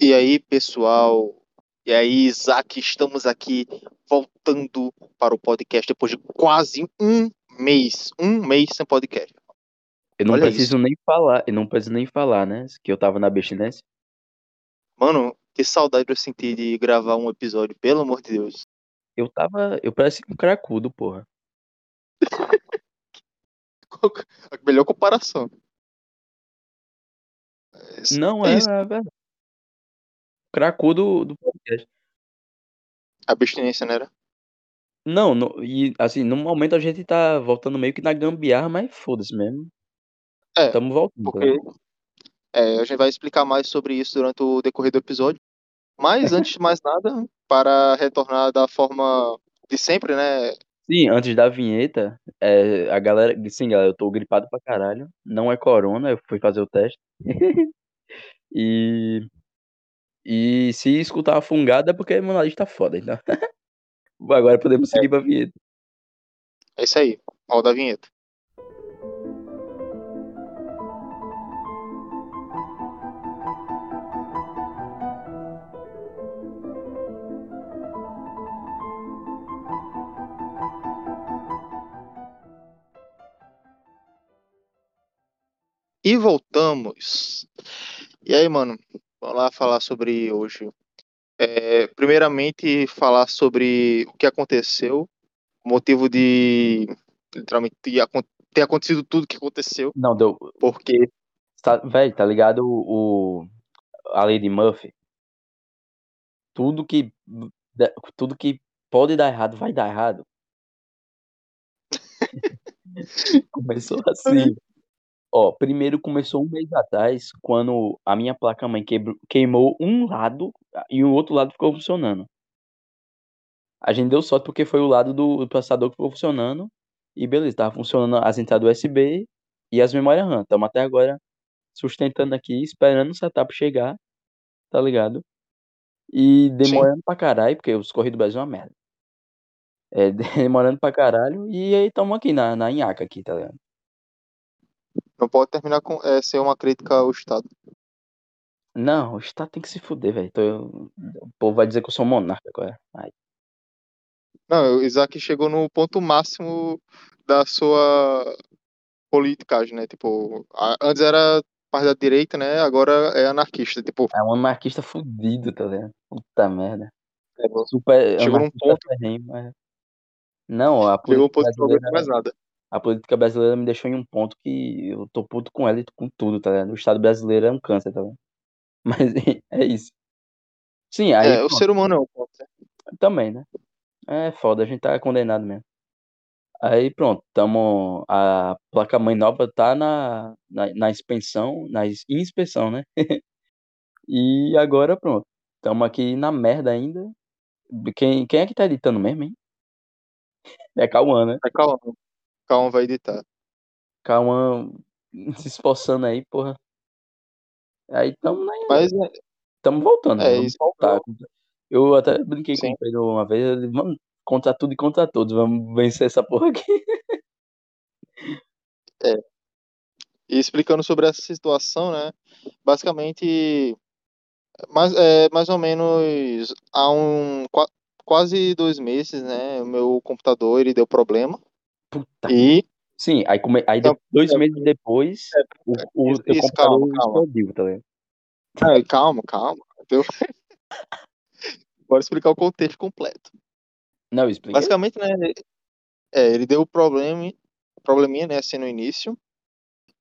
E aí, pessoal? E aí, Isaac, estamos aqui voltando para o podcast depois de quase um mês. Um mês sem podcast. Eu não Olha preciso isso. nem falar, eu não preciso nem falar, né? Que eu tava na abstinência. Mano, que saudade eu senti de gravar um episódio, pelo amor de Deus. Eu tava. Eu parecia um cracudo, porra. A melhor comparação. É, Não, é é, é verdade. Cracudo do podcast. Abstinência, né? era? Não, no- e assim, no momento a gente tá voltando meio que na gambiarra, mas foda-se mesmo. É, Tamo voltando. porque é, a gente vai explicar mais sobre isso durante o decorrer do episódio. Mas, antes de mais nada, para retornar da forma de sempre, né? Sim, antes da vinheta, é, a galera. Sim, galera, eu tô gripado pra caralho. Não é corona, eu fui fazer o teste. e. E se escutar a fungada é porque meu nariz tá foda, então. Agora podemos seguir pra vinheta. É isso aí. Roda a vinheta. E voltamos. E aí, mano, vamos lá falar sobre hoje. É, primeiramente, falar sobre o que aconteceu, o motivo de literalmente de ter acontecido tudo que aconteceu, Não, deu. porque Tá, velho, tá ligado o, o- a Lady Murphy? Tudo que tudo que pode dar errado vai dar errado. Começou assim. Ó, primeiro começou um mês atrás, quando a minha placa-mãe quebrou- queimou um lado e o outro lado ficou funcionando. A gente deu sorte porque foi o lado do, do processador que ficou funcionando. E beleza, tava funcionando as entradas USB e as memórias RAM. Estamos até agora sustentando aqui, esperando o setup chegar, tá ligado? E demorando pra caralho, porque os Correios do Brasil é uma merda. É, demorando pra caralho. E aí estamos aqui na, na aqui, tá ligado? Não pode terminar com é, ser uma crítica ao Estado. Não, o Estado tem que se fuder, velho. Tô- O povo vai dizer que eu sou monarca agora. Ai, Não, o Isaac chegou no ponto máximo da sua politicagem, né? Tipo, antes era parte da direita, né? Agora é anarquista. Tipo, é um anarquista fudido, tá ligado? Puta merda. é, Super Chegou num ponto- ferrenho, mas... Não, a chegou um política ponto brasileira... mais nada. A política brasileira me deixou em um ponto que eu tô puto com ela e com tudo, tá ligado? O Estado brasileiro é um câncer, tá ligado? Mas é isso. Sim, aí É, o ser humano é um né? também, né? É foda, a gente tá condenado mesmo. Aí pronto, tamo. A placa-mãe nova tá na, na, na inspeção, na ins- inspeção, né? e agora pronto. Tamo aqui na merda ainda. Quem, quem é que tá editando mesmo, hein? É Cauã, né? Mas calma, calma, vai editar. Cauã se esforçando aí, porra. Aí tamo, na, Mas é, tamo voltando, É, isso voltar. Eu até brinquei Sim. com o Pedro uma vez, disse, vamos contra tudo e contra todos, vamos vencer essa porra aqui. E explicando sobre essa situação, né? Basicamente, mais, é, mais ou menos há um qua- quase dois meses, né? O meu computador ele deu problema Puta. e Sim, aí, come... aí de- dois é, meses depois, o, o isso, isso, calma, calma. explodiu, tá ligado? Ah, calma, calma. Deu... Bora explicar o contexto completo. Não, expliquei. Basicamente, né? É, ele deu problema, probleminha, né? Assim no início.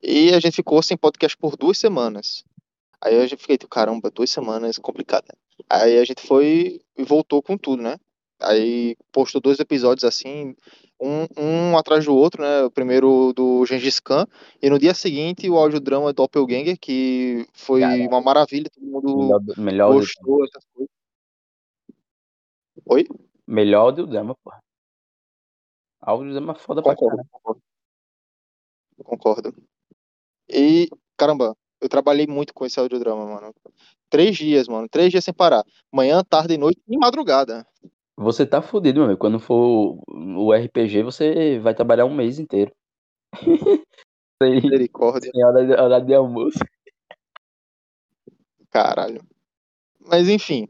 E a gente ficou sem podcast por duas semanas. Aí a gente fiquei, tipo, caramba, duas semanas, complicado, né? Aí a gente foi e voltou com tudo, né? Aí postou dois episódios assim, um, um atrás do outro, né? O primeiro do Gengis Khan, e no dia seguinte o audiodrama Doppelganger, que foi Caralho. uma maravilha, todo mundo Melhor, do- melhor, gostou, essas coisas. Oi? melhor audiodrama, porra. Audiodrama é foda pra Concordo, caralho. concordo. Concordo. E, caramba, eu trabalhei muito com esse audiodrama, mano. Três dias, mano. Três dias sem parar. Manhã, tarde, noite e madrugada. Você tá fudido, meu amigo. Quando for o RPG, você vai trabalhar um mês inteiro. sem, Misericórdia. sem hora, de, hora de almoço. Caralho. Mas enfim.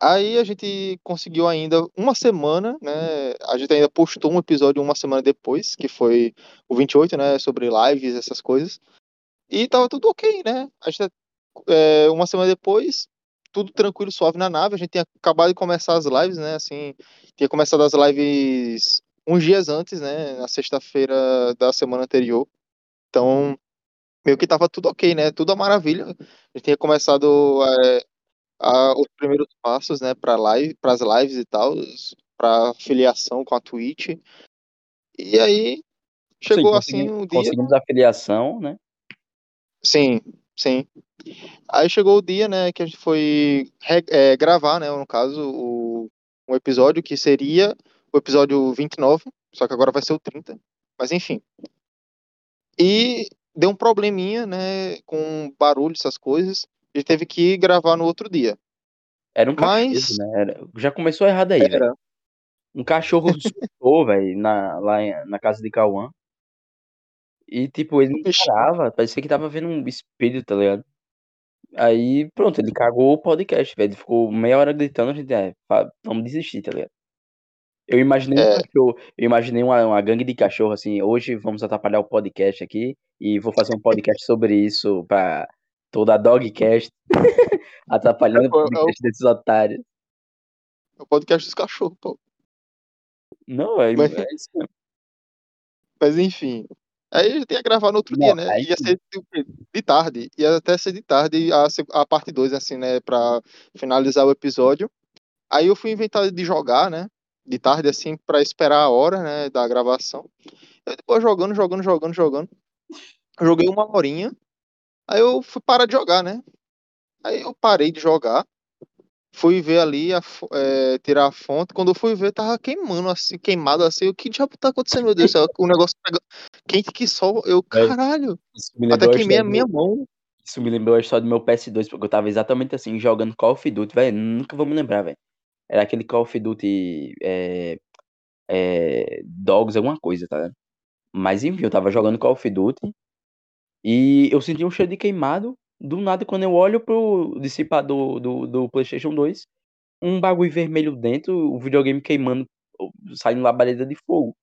Aí a gente conseguiu ainda uma semana, né? A gente ainda postou um episódio uma semana depois, que foi o 28, né? Sobre lives, essas coisas. E tava tudo ok, né? A gente, é, uma semana depois, tudo tranquilo, suave na nave. A gente tinha acabado de começar as lives, né? Assim, tinha começado as lives uns dias antes, né? Na sexta-feira da semana anterior. Então, meio que tava tudo ok, né? Tudo a maravilha. A gente tinha começado é, a, os primeiros passos, né? Para live, para as lives e tal, para filiação com a Twitch. E aí chegou sim, assim um dia. Conseguimos a filiação, né? Sim, sim. Aí chegou o dia, né, que a gente foi é, gravar, né, no caso, o, um episódio que seria o episódio 29, só que agora vai ser o 30. Mas enfim. E deu um probleminha, né, com barulho, essas coisas. A gente teve que gravar no outro dia. Era um cachorro, Mas... né? Era... Já começou errado aí, velho. Um cachorro surtou, velho, lá na casa de Cauã. E, tipo, ele não parava, parecia que tava vendo um espírito, tá ligado? Aí, pronto, ele cagou o podcast, velho. Ele ficou meia hora gritando, a gente, é, vamos desistir, tá ligado? Eu imaginei É. um cachorro, eu imaginei uma, uma gangue de cachorro, assim, hoje vamos atrapalhar o podcast aqui e vou fazer um podcast sobre isso pra toda a Dogcast, atrapalhando o podcast desses otários. É o podcast dos cachorros, pô. Não, é, Mas- é isso mesmo. Mas enfim. Aí a gente ia gravar no outro Não, dia, né? aí Ia ser de, de tarde. Ia até ser de tarde a, a parte 2, assim, né? Pra finalizar o episódio. Aí eu fui inventar de jogar, né? De tarde, assim, pra esperar a hora, né? Da gravação. Eu depois jogando, jogando, jogando, jogando. Joguei uma horinha. Aí eu fui parar de jogar, né? Aí eu parei de jogar. Fui ver ali, a, é, tirar a fonte. Quando eu fui ver, tava queimando, assim, queimado assim. O que diabo tá acontecendo, meu Deus do céu? O negócio pega quente que só. Eu, Véi, caralho. Até queimei a minha mão. Isso me lembrou a história do meu PS2, porque eu tava exatamente assim, jogando Call of Duty, velho. Nunca vou me lembrar, velho. Era aquele Call of Duty é, é, Dogs, alguma coisa, tá? Mas enfim, eu tava jogando Call of Duty e eu senti um cheiro de queimado. Do nada, quando eu olho pro dissipador do, do PlayStation 2, um bagulho vermelho dentro, o videogame queimando, saindo labareda de fogo.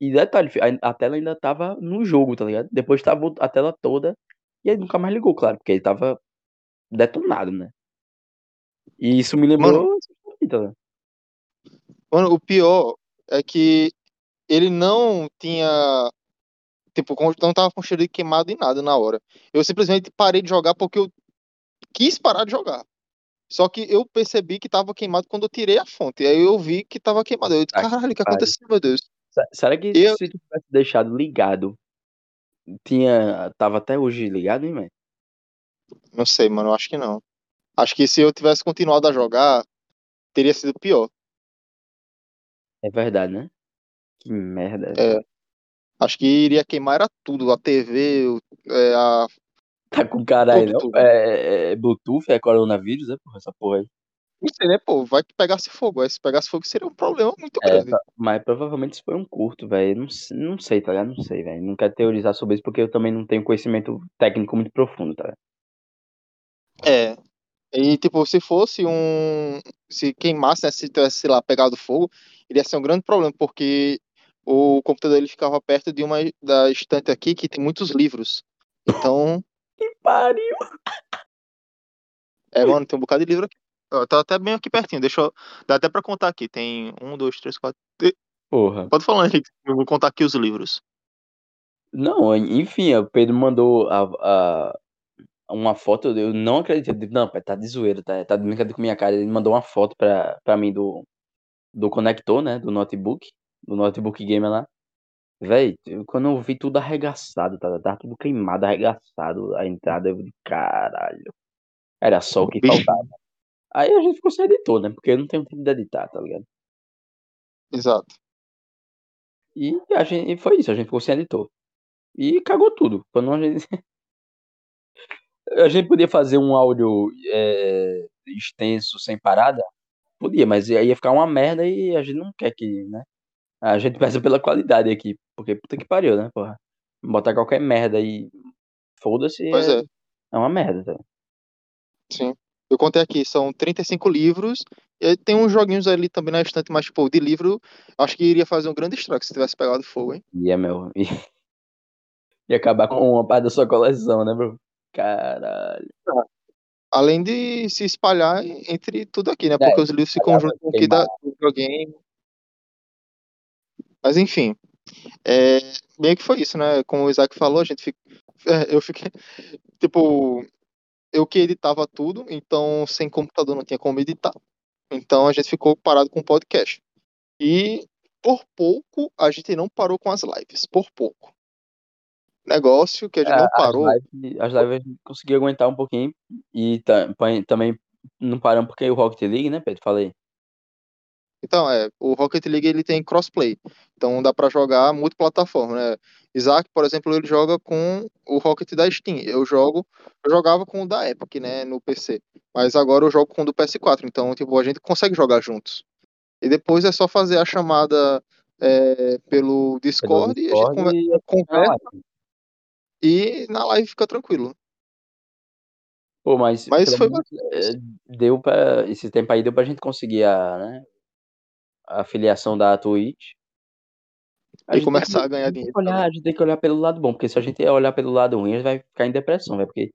E detalhe, a, tela ainda tava no jogo, tá ligado? Depois tava a tela toda e aí nunca mais ligou, claro, porque ele tava detonado, né? E isso me lembrou. tá ligado? Mano, o pior é que ele não tinha. Tipo, não tava com cheiro de queimado em nada na hora. Eu simplesmente parei de jogar porque eu quis parar de jogar. Só que eu percebi que tava queimado quando eu tirei a fonte. Aí eu vi que tava queimado. Eu caralho, o que aconteceu, meu Deus? Se- Será que Eu- se tu tivesse deixado ligado, tinha. Tava até hoje ligado, hein, velho? Não sei, mano, eu acho que não. Acho que se eu tivesse continuado a jogar, teria sido pior. É verdade, né? Que merda. É. Acho que iria queimar era tudo, a TV, é, a... Tá com caralho, Tudo, não? tudo. É, é Bluetooth, é coronavírus, é porra, essa porra aí. Não sei, né, pô, vai que pegasse fogo. Aí se pegasse fogo seria um problema muito É, grande. pra- mas provavelmente isso foi um curto, velho. Não, não sei, tá ligado? Não sei, velho. Não quero teorizar sobre isso porque eu também não tenho conhecimento técnico muito profundo, tá ligado? É. E, tipo, se fosse um. Se queimasse, né, se tivesse, sei lá, pegado fogo, iria ser um grande problema, porque o computador ele ficava perto de uma da estante aqui que tem muitos livros. Então, Que pariu! é, mano, tem um bocado de livro aqui. Ó, tá até bem aqui pertinho, deixa eu. Dá até pra contar aqui. Tem um, dois, três, quatro. Porra. Pode falar, Henrique. Eu vou contar aqui os livros. Não, enfim, o Pedro mandou a, a- uma foto, eu não acredito. Não, pai, tá de zoeira, tá, tá de brincadeira com minha cara. Ele mandou uma foto pra, pra mim do, do conector, né? Do notebook, do notebook gamer lá. Véi, quando eu vi tudo arregaçado, tá? Tava tudo queimado, arregaçado a entrada, eu vi, caralho. Era só o que faltava. Aí a gente ficou sem editor, né? Porque eu não tenho tempo de editar, tá ligado? Exato. E a gente e foi isso, a gente ficou sem editor. E cagou tudo. Quando a gente. A gente podia fazer um áudio é, extenso, sem parada? Podia, mas aí ia ficar uma merda e a gente não quer que, né? A gente peça pela qualidade aqui. Porque puta que pariu, né, porra? Botar qualquer merda aí. Foda-se. Pois é, é, é uma merda, tá? sim. Eu contei aqui, são 35 livros. E tem uns joguinhos ali também na estante, mas, pô, de livro, acho que iria fazer um grande estrago se tivesse pegado fogo, hein? Ia, meu. Ia acabar com uma parte da sua coleção, né, bro? Caralho. Além de se espalhar entre tudo aqui, né? Porque É, os livros com o que dá do videogame. Mas enfim. É, meio que foi isso, né? Como o Isaac falou, a gente fica. é, eu fiquei. Tipo, eu que editava tudo, então sem computador não tinha como editar. Então a gente ficou parado com o podcast. E por pouco a gente não parou com as lives. Por pouco. Negócio que a gente É, não as parou. lives, as lives a gente conseguiu aguentar um pouquinho. E também não paramos porque o Rocket League, né, Pedro? Falei. Então, é, o Rocket League ele tem crossplay. Então dá pra jogar multiplataforma, né? Isaac, por exemplo, ele joga com o Rocket da Steam. Eu jogo, eu jogava com o da Epic, né, no PC. Mas agora eu jogo com o do PS4. Então, tipo, a gente consegue jogar juntos. E depois é só fazer a chamada é, pelo Discord, e a gente Discord conver- conversa e na live fica tranquilo. Pô, mas, Mas pelo foi menos, é, deu pra. Esse tempo aí deu pra gente conseguir a, né, a afiliação da Twitch. E gente começar a ganhar dinheiro olhar, a gente tem que olhar pelo lado bom, porque se a gente olhar pelo lado ruim, a gente vai ficar em depressão, velho. Porque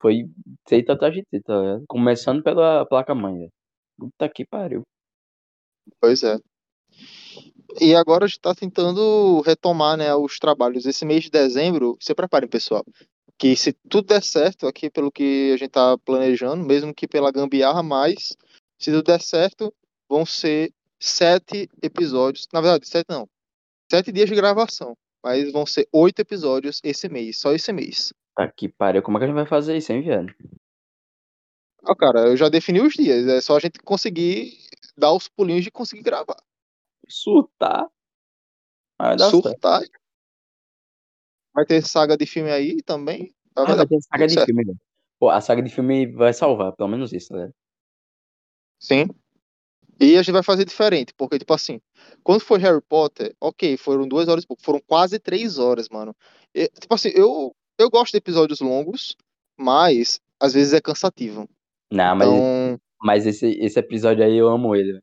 foi feita atrás de tá ligado? Começando pela placa-mãe, velho. Puta que pariu. Pois é. E agora a gente está tentando retomar né, os trabalhos. Esse mês de dezembro, se preparem, pessoal. Que se tudo der certo, aqui pelo que a gente está planejando, mesmo que pela gambiarra, mas se tudo der certo, vão ser sete episódios. Na verdade, sete não. Sete dias de gravação. Mas vão ser oito episódios esse mês, só esse mês. Tá que pariu. Como é que a gente vai fazer isso, hein, viado? Ah, cara, eu já defini os dias. É só a gente conseguir dar os pulinhos de conseguir gravar. Surtar. Vai dar certo. Surtar. Vai ter saga de filme aí também. Ah, Vai vai ter saga de certo. filme, velho. Pô, a saga de filme vai salvar, pelo menos isso, né? Sim. E a gente vai fazer diferente, porque, tipo assim, quando foi Harry Potter, ok, foram duas horas e pouco, foram quase três horas, mano. E, tipo assim, eu, eu gosto de episódios longos, mas às vezes é cansativo. Não, mas, Então, mas esse, esse episódio aí eu amo ele.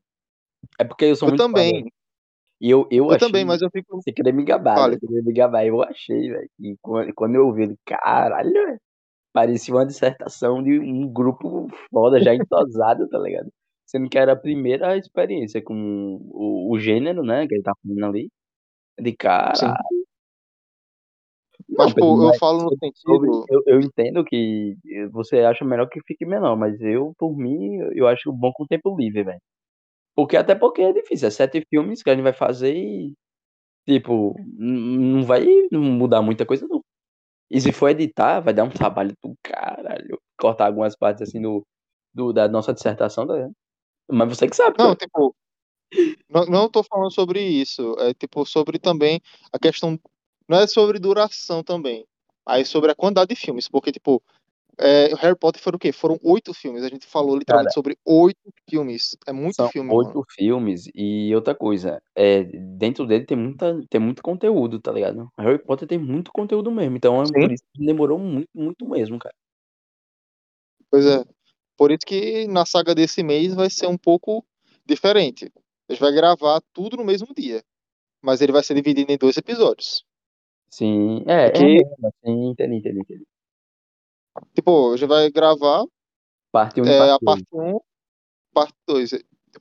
É porque eu sou eu muito também, E eu, eu, eu achei. também, mas eu fico. Você querer me gabar, Fale. né? Querer me gabar. Eu achei, velho. E quando, quando eu ouvi ele, caralho, velho. Parecia uma dissertação de um grupo foda, já entosado, tá ligado? Sendo que era a primeira experiência com o, o gênero, né? Que ele tá falando ali. De Sim. caralho. Mas, Não, tipo, eu mas falo no sobre- sentido. eu, eu entendo que você acha melhor que fique menor, mas eu, por mim, eu acho bom com tempo livre, velho. Porque até porque é difícil, é sete filmes que a gente vai fazer e, tipo, não vai mudar muita coisa, não. E se for editar, vai dar um trabalho do caralho. Cortar algumas partes assim do, do- da nossa dissertação, tá ligado? Mas você que sabe, Não, pô. tipo, não, não tô falando sobre isso. É, tipo, sobre também a questão. Não é sobre duração também. Aí sobre a quantidade de filmes. Porque, tipo, é, Harry Potter foram o quê? Foram oito filmes. A gente falou literalmente sobre oito filmes. É muito São filme, oito mano. filmes e outra coisa, é, dentro dele tem, muita, tem muito conteúdo, tá ligado? Harry Potter tem muito conteúdo mesmo, então é Sim. por isso que demorou muito, muito mesmo, cara. Pois é. Por isso que na saga desse mês vai ser um pouco diferente. A gente vai gravar tudo no mesmo dia. Mas ele vai ser dividido em dois episódios. Sim, é, é Porque, mesmo, assim, entendi, entendi, entendi. tipo, a gente vai gravar Parte 1 e é, parte a 2. parte 1, parte 2.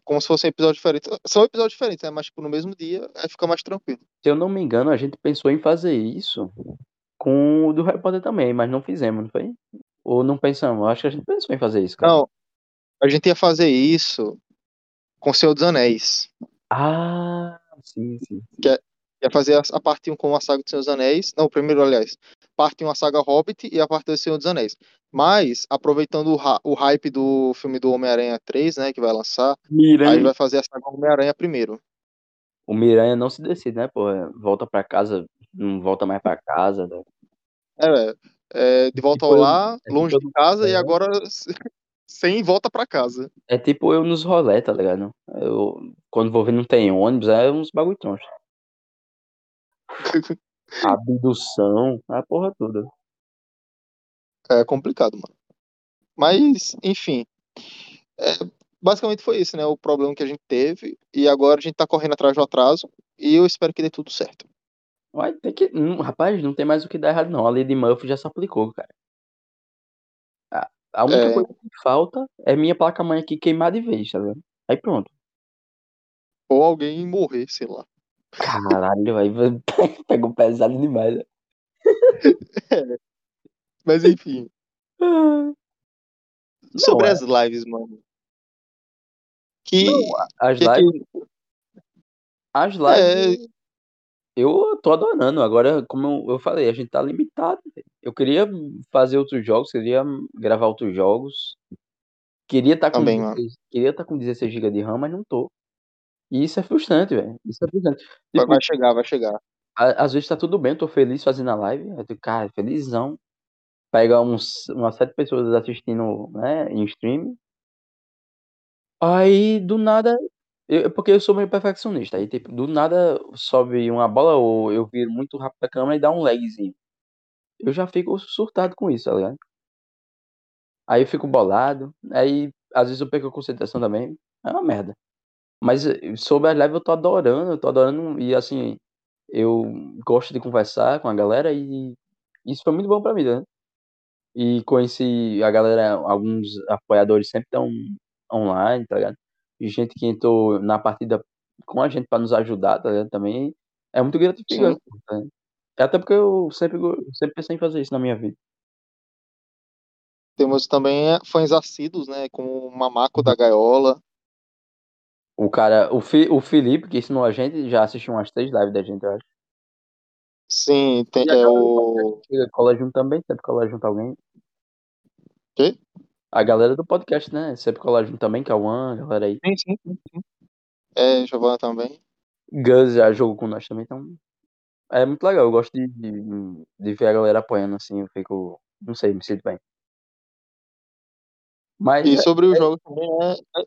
Como se fossem episódios diferentes. São episódios diferentes, né? Mas, tipo, no mesmo dia, aí fica mais tranquilo. Se eu não me engano, a gente pensou em fazer isso com o do Harry Potter também, mas não fizemos, não foi? Ou não pensamos? Acho que a gente pensou em fazer isso, cara. Não, a gente ia fazer isso com o Senhor dos Anéis. Ah, sim, sim. Que é, ia fazer a, a parte 1 com a saga do Senhor dos Anéis. Não, primeiro, aliás. Parte 1 a saga Hobbit e a parte 2 Senhor dos Anéis. Mas, aproveitando o, o hype do filme do Homem-Aranha 3, né? Que vai lançar. Aí Miranha. vai fazer a saga Homem-Aranha primeiro. O Miranha não se decide, né, pô? Volta pra casa, não volta mais pra casa. Né? É, é, de volta ao Tipo eu, lar, é longe tipo de casa, e eu, agora sem volta pra casa. é tipo eu nos rolé, tá ligado? Eu, quando vou ver não tem ônibus, é uns bagulho troncho. Abdução, a porra toda. É complicado, mano. Mas, enfim. Basicamente foi isso, né? O problema que a gente teve. E agora a gente tá correndo atrás do atraso. E eu espero que dê tudo certo. Vai ter que. Hum, rapaz, não tem mais o que dar errado, não. A lei de Murphy já se aplicou, cara. A, a única É. coisa que falta é minha placa-mãe aqui queimar de vez, tá vendo? Aí pronto. Ou alguém morrer, sei lá. Caralho, aí pegou pesado demais. né? Mas enfim. Não, sobre é- as lives, mano. Que. as que, lives. que As é, lives. Eu tô adorando. Agora, como eu, eu falei, a gente tá limitado. Eu queria fazer outros jogos, queria gravar outros jogos. Queria estar com, Também, mano. 16 queria tá com 16 GB de RAM, mas não tô. E isso é frustrante, velho. Isso é frustrante. vai, Tipo, vai chegar, vai chegar. às vezes tá tudo bem, tô feliz fazendo a live. Eu tô, cara, felizão. Pega uns, umas sete pessoas assistindo, né, em stream. Aí, do nada, eu, porque eu sou meio perfeccionista. Aí, tipo, do nada sobe uma bola ou eu viro muito rápido a câmera e dá um lagzinho. Eu já fico surtado com isso, tá ligado? Aí eu fico bolado. Aí, às vezes eu perco a concentração também. É uma merda. Mas eh, sobre as lives eu tô adorando, eu tô adorando. E assim, eu gosto de conversar com a galera e isso foi muito bom pra mim, né? E conheci a galera, alguns apoiadores sempre estão online, tá ligado? E gente que entrou na partida com a gente pra nos ajudar, tá ligado? Também é muito gratificante. tá? Até porque eu sempre, sempre pensei em fazer isso na minha vida. Temos também fãs assíduos, né? Como o Mamaco da Gaiola. O cara, o, Fi, o Felipe, que ensinou a gente, já assistiu umas três lives da gente, eu acho. Sim, tem, é o. cola junto também, sempre cola junto alguém. Quê? A galera do podcast, né? Sempre cola junto também, Cauã, a galera aí. Sim, sim, sim, sim. É, Giovanna também. Gus já jogou com nós também, então. É muito legal, eu gosto de, de, de ver a galera apoiando assim, eu fico. Não sei, me sinto bem. Mas E é, sobre os jogos também é, é,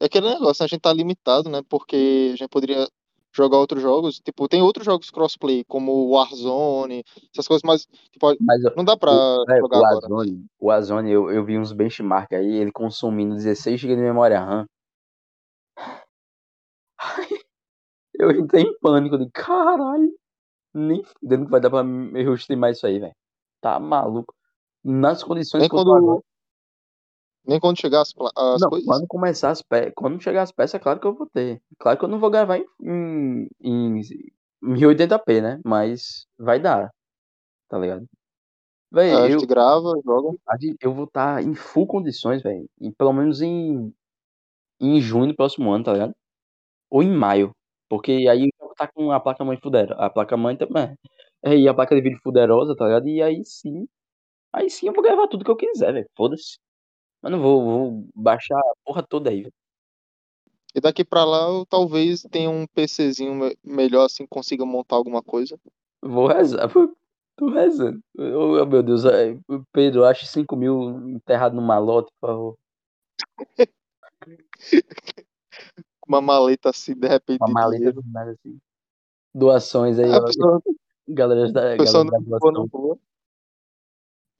é aquele negócio, né? a gente tá limitado, né? Porque a gente poderia jogar outros jogos. Tipo, tem outros jogos crossplay, como o Warzone, essas coisas, mas tipo, mas não dá pra o, é, jogar o agora. Azone, o Azone, eu, eu vi uns benchmark aí, ele consumindo 16 GB de memória RAM. Eu entrei em pânico, de caralho, nem fudendo que vai dar pra me streamar isso aí, velho. Tá maluco. Nas condições Nem que eu tô agora. Nem quando chegar as, as Não, coisas. quando começar as peças, quando chegar as peças, é claro que eu vou ter. Claro que eu não vou gravar em, em, em 1080p, né? Mas vai dar, tá ligado? Véi, A eu, gente grava, joga. a eu vou estar em full condições, velho. Pelo menos em, em junho do próximo ano, tá ligado? Ou em maio. Porque aí eu vou estar com a placa-mãe fuderosa. A placa-mãe também. É, e a placa de vídeo fuderosa, tá ligado? E aí sim. Aí sim eu vou gravar tudo que eu quiser, velho. Foda-se. Mas não vou, vou baixar a porra toda aí, velho. E daqui pra lá eu talvez tenha um PCzinho me- melhor assim, consiga montar alguma coisa. Vou rezar. Tô rezando. Oh, meu Deus. é, Pedro, ache 5 mil enterrado no malote, por favor. Uma maleta assim, de repente, Uma de maleta dinheiro. de nada assim. Doações aí, A ó. pessoa, Galera da, a pessoa galera da de boa na doação. rua.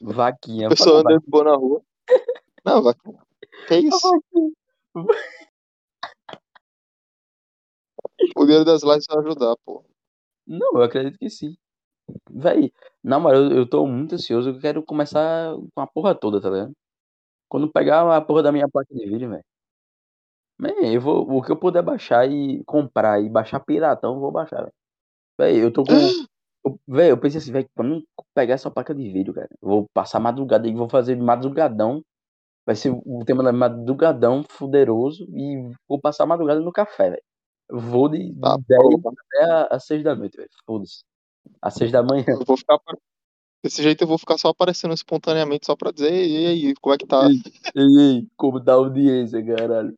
Vaquinha. Pessoa andando de boa na rua. Não, vai. Que isso? vaquinha. O dinheiro das lives vai ajudar, pô. Não, eu acredito que sim. Véi, na moral, eu, eu tô muito ansioso. Eu quero começar com a porra toda, tá ligado? Quando pegar a porra da minha placa de vídeo, velho. Véi, eu vou. O que eu puder baixar e comprar e baixar piratão, eu vou baixar, velho. Véi, eu tô com. eu- Véi, eu pensei assim, velho, quando pegar essa placa de vídeo, cara, eu vou passar madrugada e vou fazer madrugadão. Vai ser o tema da madrugadão fuderoso e vou passar a madrugada no café, velho. Vou de, de Tá, 10 pô. até às 6 da noite, velho. Foda-se. Às 6 da manhã. Eu vou ficar. Desse jeito eu vou ficar só aparecendo espontaneamente só pra dizer, e aí, como é que tá? Ei, ei, ei, como tá a audiência, caralho.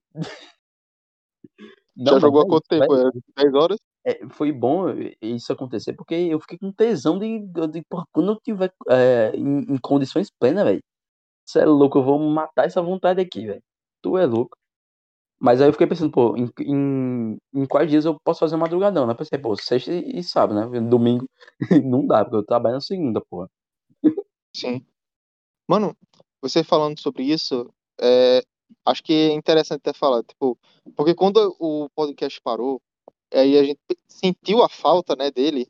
Não, Já jogou há é quanto tempo? velho. É 10 horas? É, foi bom isso acontecer, porque eu fiquei com tesão de, de porra, quando eu tiver é, em, em condições plenas, velho. Você é louco, eu vou matar essa vontade aqui, velho. Tu é louco. Mas aí eu fiquei pensando, pô, em, em, em quais dias eu posso fazer madrugadão, né? Pensei, pô, sexta e, e sábado, né? Domingo não dá, porque eu trabalho na segunda, porra. Sim. Mano, você falando sobre isso, é, acho que é interessante ter falado, tipo, porque quando o podcast parou, aí a gente sentiu a falta, né, dele,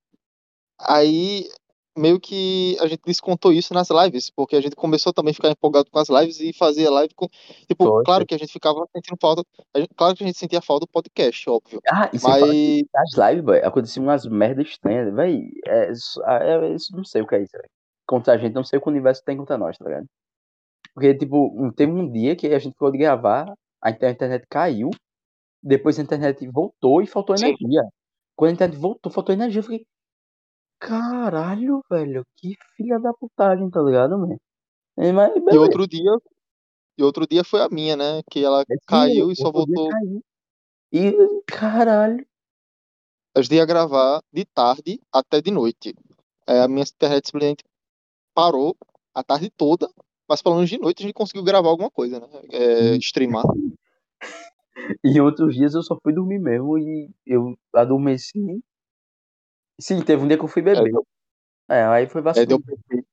aí meio que a gente descontou isso nas lives, porque a gente começou também a ficar empolgado com as lives e fazia live com, tipo, claro que a gente ficava sentindo falta, gente- claro que a gente sentia falta do podcast, óbvio, Ah, mas nas lives, velho, aconteciam umas merdas estranhas, velho. É, isso- é, é isso, não sei o que é isso, velho. Contra a gente, não sei o que o universo tem contra nós, tá ligado? Porque, tipo, teve um dia que a gente ficou de gravar, a internet caiu, depois a internet voltou e faltou Sim. energia. Quando a internet voltou, faltou energia, eu fiquei. Caralho, velho, que filha da putagem, tá ligado, mano? É, e outro dia, e outro dia foi a minha, né, que ela Sim, caiu e só voltou. E, caralho. a gente ia gravar de tarde até de noite, Aí a minha internet simplesmente parou a tarde toda, mas pelo menos de noite a gente conseguiu gravar alguma coisa, né, é, Sim. streamar. E outros dias eu só fui dormir mesmo e eu adormeci. Sim, teve um dia que eu fui É, beber. deu, É, aí foi é, vacilo. deu PT,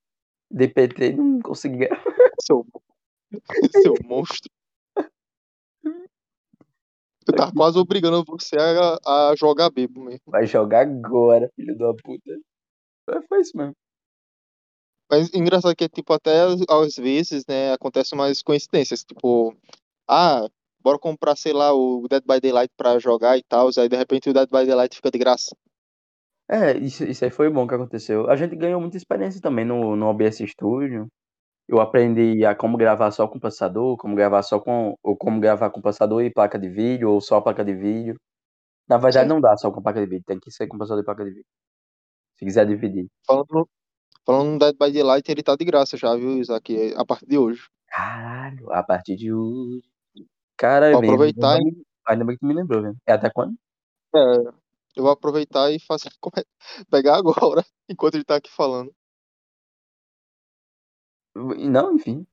DPT não consegui. seu, seu monstro. Eu tava quase obrigando você a, a jogar bebo mesmo. Vai jogar agora, filho da puta. Foi isso mesmo. Mas engraçado que, tipo, até às- às vezes, né, acontecem umas coincidências, tipo, ah, bora comprar, sei lá, o Dead by Daylight pra jogar e tal, aí de repente o Dead by Daylight fica de graça. É, isso, isso aí foi bom que aconteceu. A gente ganhou muita experiência também no, no OBS Studio. Eu aprendi a como gravar só com processador, como gravar só com. ou como gravar com processador e placa de vídeo, ou só placa de vídeo. Na verdade, Sim. não dá só com placa de vídeo, tem que ser com processador e placa de vídeo. Se quiser dividir. Falando, no- falando no Dead by Daylight, ele tá de graça já, viu, Isaac, a partir de hoje. Caralho, a partir de hoje. Cara, é Vou aproveitar, Ainda bem que tu me lembrou, velho. É até quando? é, eu vou aproveitar e fazer, pegar agora, enquanto ele tá aqui falando. Não, enfim.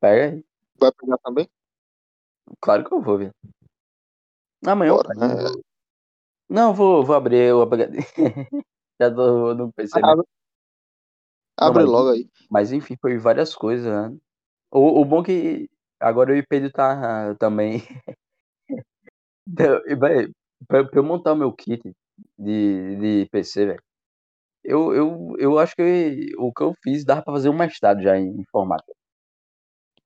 Pega aí. Vai pegar também? Claro que eu vou, velho. Amanhã eu Bora, pego. né? Não, vou, vou abrir o HD. Já tô no PC mesmo. Abre, Não, mas, logo aí. mas enfim, foi várias coisas, né? O, o bom é que agora eu e Pedro tá ah, também. Então, e, véi, pra, pra eu montar o meu kit de, de PC, velho, eu, eu, eu acho que o que eu fiz dava pra fazer um mestrado já em informática.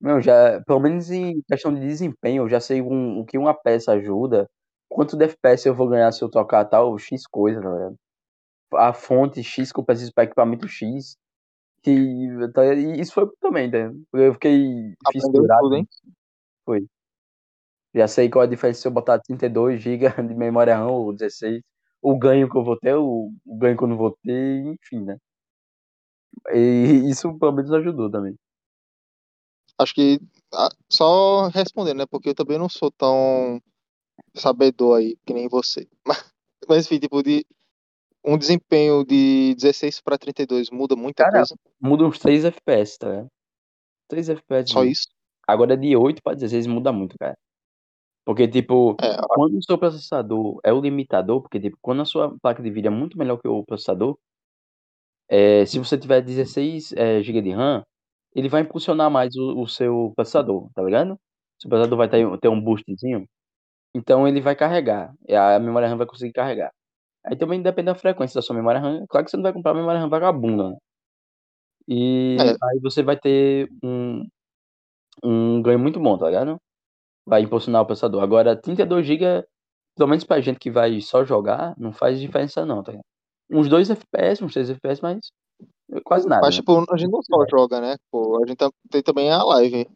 Não, já, pelo menos em questão de desempenho, eu já sei um, o que uma peça ajuda, quanto de FPS eu vou ganhar se eu trocar tal X coisa, tá ligado? A fonte X que eu preciso para equipamento X. E, tá, e isso foi também, ligado? Eu fiquei Aprendeu fissurado, tudo, hein? foi. Já sei qual a diferença se eu botar 32 GB de memória RAM ou 16. O ganho que eu vou ter, o, o ganho que eu não vou ter, enfim, né? E isso pelo menos ajudou também. Acho que ah, só respondendo, né? Porque eu também não sou tão sabedor aí que nem você. Mas, mas enfim, tipo, de um desempenho de 16 para 32 muda muita Cara, coisa. muda uns 3 FPS, tá ligado? 3 FPS. Só muda. isso. Agora de 8 para 16 muda muito, cara. Porque, tipo, É, quando o seu processador é o limitador, porque, tipo, quando a sua placa de vídeo é muito melhor que o processador, é, se você tiver 16 é, GB de RAM, ele vai impulsionar mais o, o seu processador, tá ligado? O seu processador vai ter, ter um boostzinho, então ele vai carregar, a memória RAM vai conseguir carregar. Aí também depende da frequência da sua memória RAM. Claro que você não vai comprar memória RAM vagabunda, né? E É. aí você vai ter um, um ganho muito bom, tá ligado? Vai impulsionar o processador. Agora, 32 GB, pelo menos pra gente que vai só jogar, não faz diferença não, tá ligado? Uns 2 FPS, uns 3 FPS, mas quase nada. mas, né? tipo, a gente não só joga, né? Pô, a gente tem também a live.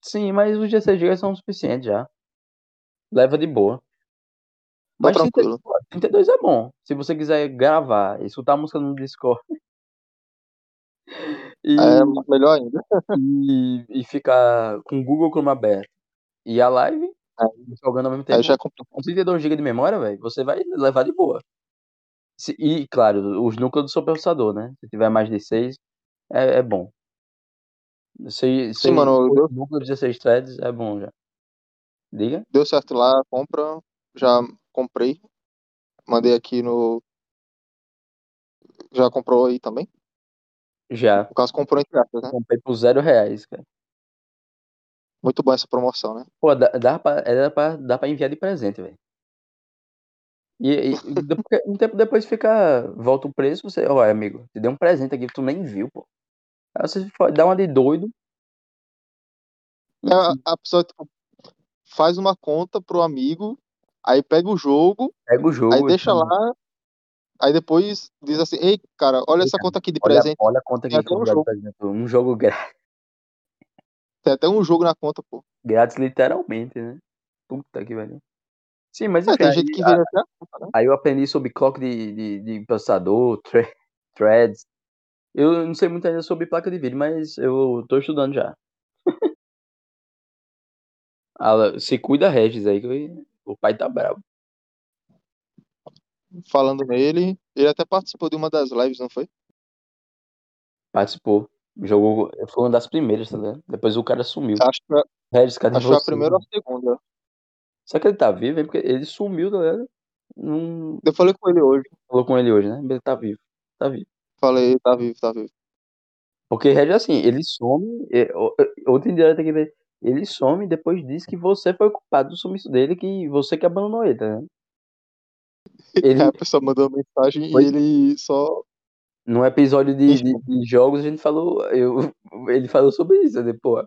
Sim, mas os 16 GB são suficientes já. Leva de boa. Mas 30 tranquilo. 32 é bom. Se você quiser gravar, escutar a música no Discord. E, É melhor ainda. e, e ficar com o Google Chrome aberto. E a live, É. jogando ao mesmo tempo. já. Com 32 GB de memória, velho, você vai levar de boa. E, claro, os núcleos do seu processador, né? Se tiver mais de 6, é, é bom. Se, Sim, mano, deu, núcleo de 16 threads é bom já. Diga? deu certo lá, compra. Já comprei. Mandei aqui no. Já comprou aí também? Já. No caso, comprou entre aspas, né? Comprei por zero reais, cara. Muito bom essa promoção, né? Pô, dá, dá, pra, era pra, dá pra enviar de presente, velho. E, e depois- um tempo depois fica. Volta o preço, você. Ó, amigo, te dei um presente aqui que tu nem viu, pô. Aí você dá uma de doido. É, A, a pessoa tipo, faz uma conta pro amigo, aí pega o jogo, Pega o aí jogo. deixa e- lá, aí depois diz assim, ei, cara, olha essa conta aqui de Olha, presente. olha a conta que de jogo. Um jogo grátis, Tem até um jogo na conta, pô. grátis literalmente, né? Puta que velho. Sim, mas É, enfim, tem aí, gente que até a conta, né? aí eu aprendi sobre clock de, de, de processador, thre- threads. Eu não sei muito ainda sobre placa de vídeo, mas eu tô estudando já. Ah, Se cuida, Regis, aí, que o pai tá bravo. Falando nele, ele até participou de uma das lives, não foi? Participou. Jogou. Foi uma das primeiras, tá ligado? Depois o cara sumiu. Acho que, Regis, cadê acho foi a você? primeira ou a segunda. Será que ele tá vivo, hein? Porque ele sumiu, tá ligado? Não Eu falei com ele hoje. falou com ele hoje, né? Ele tá vivo. Tá vivo. Falei, tá vivo, tá vivo. Porque Regis, assim, ele some. é, é, Outro tem que ver. Ele some e depois diz que você foi culpado do sumiço dele, que você que abandonou ele, tá ligado? Ele, Aí a pessoa mandou uma mensagem Foi? e ele só. Num episódio de, de, de jogos, a gente falou. Eu, ele falou sobre isso. Eu disse, pô,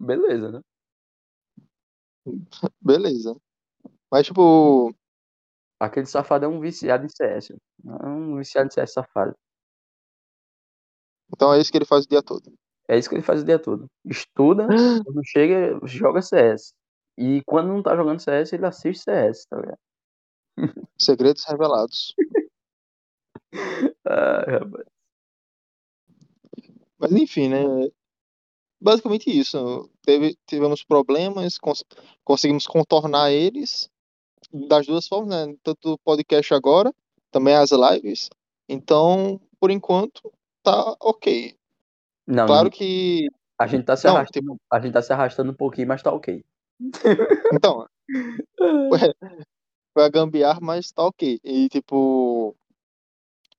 beleza, né? Beleza. Mas, tipo, Aquele safado é um viciado em CS. É um viciado em CS safado. então é isso que ele faz o dia todo. É isso que ele faz o dia todo. Estuda, quando chega, joga CS. E quando não tá jogando CS, ele assiste CS, tá ligado? Segredos revelados. Ah, rapaz. Mas enfim, né? Basicamente isso. Teve, tivemos problemas, cons- conseguimos contornar eles das duas formas, né? Tanto o podcast agora, também as lives. Então, por enquanto, tá ok. Não, Claro não, que. a gente tá se Não, arrastando. A gente tá se arrastando um pouquinho, mas tá ok. Então, foi a gambiarra, mas tá ok. E, tipo,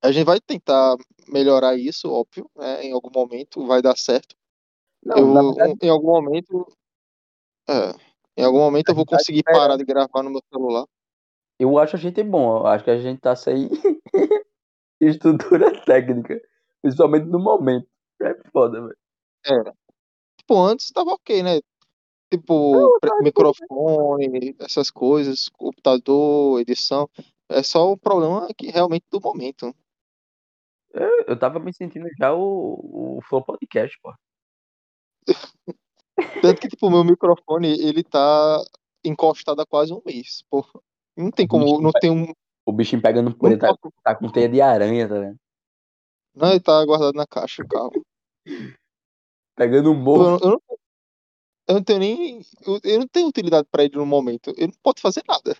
a gente vai tentar melhorar isso, óbvio, né? Em algum momento vai dar certo. Não, eu, verdade, em algum momento. É, em algum momento eu vou tá conseguir parar de gravar no meu celular. eu acho a gente bom. Eu acho que a gente tá sem estrutura técnica. Principalmente no momento. É foda, velho. É. Tipo, antes tava ok, né? Tipo, pre- microfone, essas coisas, computador, edição. É só o problema que realmente do momento. Eu, eu tava me sentindo já o, o Flow Podcast, pô. Tanto que, tipo, o meu microfone, ele tá encostado há quase um mês. Pô, não tem como, não tem um. O bichinho pegando por ele, tá, posso- tá com teia de aranha, tá vendo? não, ele tá guardado na caixa, calma. Pegando um morro. Eu, eu não, eu não tenho nem. Eu, eu não tenho utilidade pra ele no momento. Ele não pode fazer nada.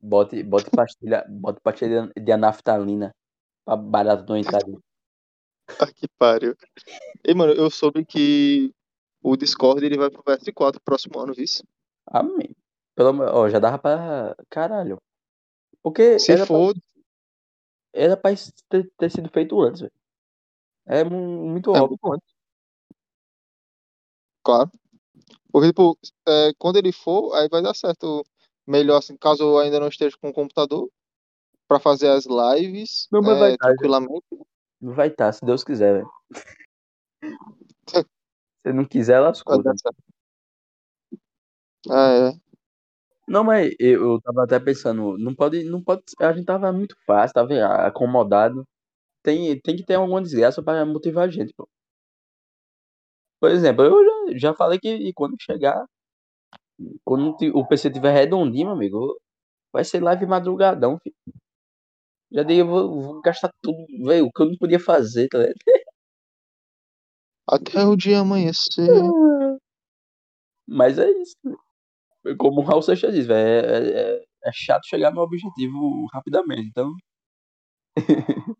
Bote, bote pastilha, bote pastilha de anaftalina pra barata não entrar ali. Ah, que pariu. E, mano, eu soube que o Discord ele vai pro PS4 próximo ano, viu? Amém. Pelo, ó, já dava pra. Caralho. Porque Se era, for, pra, era pra ter, ter sido feito antes, velho. É mu- muito é óbvio. muito antes. Claro. Porque, tipo, é, quando ele for, aí vai dar certo. Melhor, assim, caso eu ainda não esteja com o computador, pra fazer as lives Não, mas vai é, dar, já. tranquilamente. Não vai estar, se Deus quiser, velho. Se não quiser, Vai lascou. né? Ah, é. Não, mas eu, eu tava até pensando, não pode, não pode. A gente tava muito fácil, tava acomodado. Tem, tem que ter alguma desgraça pra motivar a gente, pô. Por exemplo, eu já, já falei que quando chegar, quando o PC tiver redondinho, meu amigo, vai ser live madrugadão, filho. Já dei, eu vou, vou gastar tudo, velho, o que eu não podia fazer, tá ligado? Até o dia amanhecer. Mas é isso. né? Como o Raul Seixas diz, velho, é, é, é chato chegar no objetivo rapidamente. Então,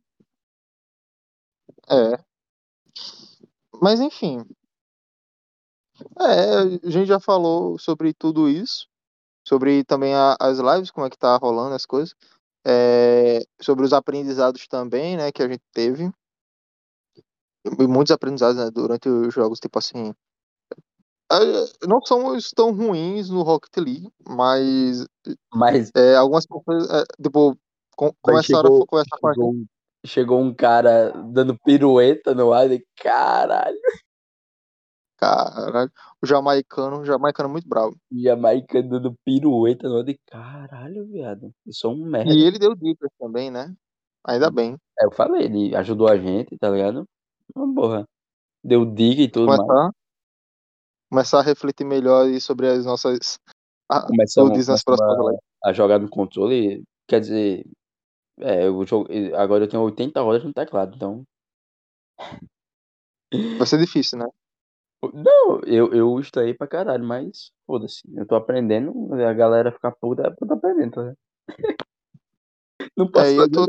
É. Mas enfim. É, a gente já falou sobre tudo isso. Sobre também a- as lives, como é que tá rolando as coisas. É, sobre os aprendizados também, né, que a gente teve. Muitos aprendizados, né, durante os jogos, tipo assim. É, não somos tão ruins no Rocket League, mas Mas é, algumas pessoas, é, tipo, com, começaram chegou, a conversar com a gente. chegou um cara dando pirueta no ar e caralho, Caralho, o jamaicano, o jamaicano é muito bravo. Jamaica dando pirueta no de caralho, viado. Eu sou um merda. E ele deu dicas também, né? Ainda bem. É, eu falei, ele ajudou a gente, tá ligado? Uma porra. Deu dica e tudo mais. Começar, começar a refletir melhor aí sobre as nossas Começamos, atitudes nas próximas a, a jogar no controle. Quer dizer, é, eu jogo, agora eu tenho 80 horas no teclado, então. Vai ser difícil, né? Não, eu, eu estudei pra caralho, mas foda-se. Eu tô aprendendo, a galera ficar puta, é eu tô aprendendo, tá? Não posso É, eu tô.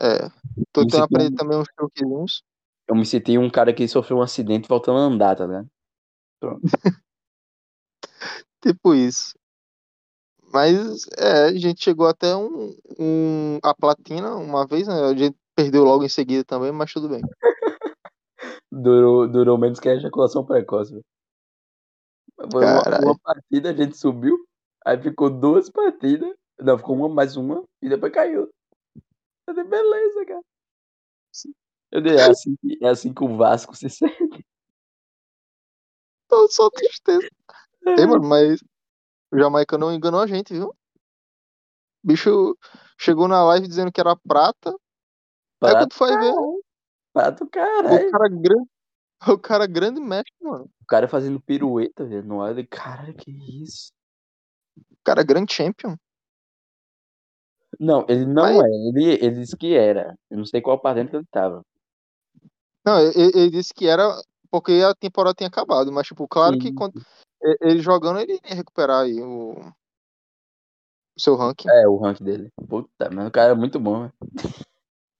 É, tô tentando aprender um- também uns truquezinhos. Eu me senti um cara que sofreu um acidente voltando a andar, tá ligado? Tipo isso. Mas é, a gente chegou até um, um a platina uma vez, né? A gente perdeu logo em seguida também, mas tudo bem. Durou, durou menos que a ejaculação precoce. Foi uma, uma partida, a gente subiu, aí ficou duas partidas, não, ficou uma mais uma, e depois caiu. Eu dei, beleza, cara. Eu dei, é assim, que- é assim que o Vasco se sente. Tô só tristeza. Ei, mano, mas o Jamaica não enganou a gente, viu? O bicho chegou na live dizendo que era prata. Aí Pra, quando foi ver, pra do o caralho. cara grande. O cara grande mestre, mano. O cara fazendo pirueta, velho. Eu dei, Caralho, que isso? O cara grande champion. Não, ele não Mas- é. Ele, ele disse que era. Eu não sei qual partida que ele tava. Não, ele, ele disse que era porque a temporada tinha acabado, mas, tipo, claro que Sim. quando, e- ele jogando, ele ia recuperar aí o, o seu ranking. É, o rank dele. Puta, mas o cara é muito bom, velho.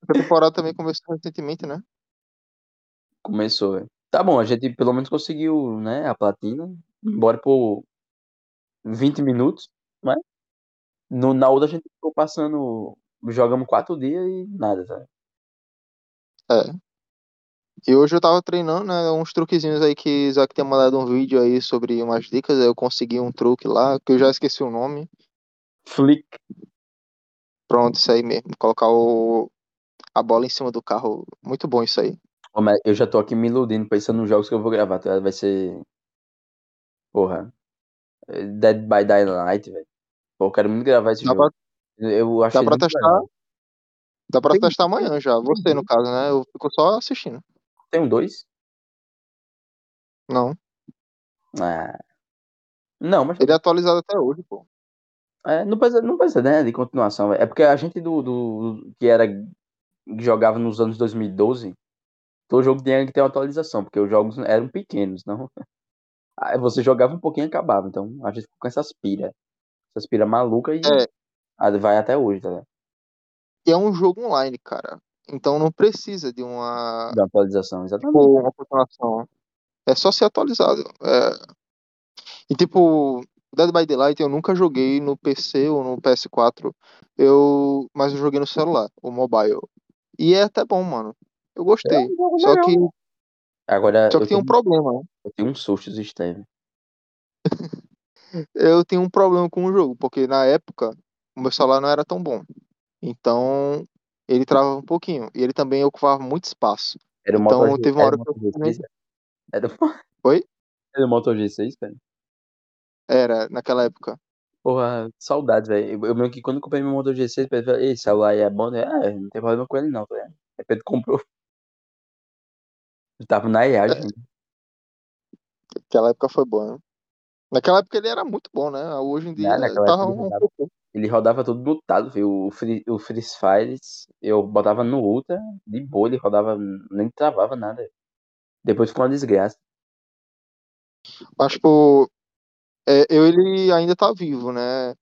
A temporada também começou recentemente, né? Começou, velho. Tá bom, a gente pelo menos conseguiu, né, a platina. Embora por 20 minutos, mas no, na outra a gente ficou passando. Jogamos quatro dias e nada, tá? É. E hoje eu tava treinando, né? Uns truquezinhos aí que Isaac tinha mandado um vídeo aí sobre umas dicas. Aí eu consegui um truque lá, que eu já esqueci o nome. Flick. Pronto, isso aí mesmo. Colocar o, a bola em cima do carro. Muito bom isso aí. Eu já tô aqui me iludindo, pensando nos jogos que eu vou gravar, tá? Vai ser. Porra. Dead by Daylight, velho. Pô, eu quero muito gravar esse Dá jogo. pra, Eu achei dá pra testar? legal. dá pra Tem- testar amanhã já. Você, no caso, né? Eu fico só assistindo. Tem um dois? Não. Ah. Não, mas Ele é atualizado até hoje, pô. é, não precisa, não precisa, né, de continuação. velho. É porque a gente do, do que era jogava nos anos 2012, todo jogo tinha que ter uma atualização, porque os jogos eram pequenos, não. Aí você jogava um pouquinho e acabava. Então a gente ficou com essas pira. Essas pira maluca e É. vai até hoje, tá ligado? E é um jogo online, cara. Então não precisa de uma, Da atualização, exatamente. tipo, uma continuação. É só ser atualizado. É... E tipo, Dead by Daylight eu nunca joguei no PC ou no PS4. Eu... Mas eu joguei no celular, o mobile. E é até bom, mano. Eu gostei. um jogo Só legal, que? Agora só eu que tem um tenho, problema, né? eu tenho uns sustos extremos. Eu tenho um problema com o jogo, porque na época o meu celular não era tão bão. Então ele travava um pouquinho. E ele também ocupava muito espaço. Era o Então, Moto teve uma hora que eu Moto G6, velho. Era, Oi? era o Moto G6, cara. Era, naquela época. Porra, saudades, velho. Eu, lembro que quando eu comprei meu Moto G6, Pedro falou, ei, celular aí é bom, né? Ah, não tem problema com ele não, ligado? Aí Pedro comprou. Eu tava na IAG, É. Aquela época foi boa, né? Naquela época ele era muito bom, né? Hoje em dia naquela tava ele um pouco. ele rodava todo mutado, viu? O Free, o Free Fire, eu botava no Ultra, de boa, ele rodava, nem travava nada. Depois ficou uma desgraça. Mas, tipo, é, eu, ele ainda tá vivo, né?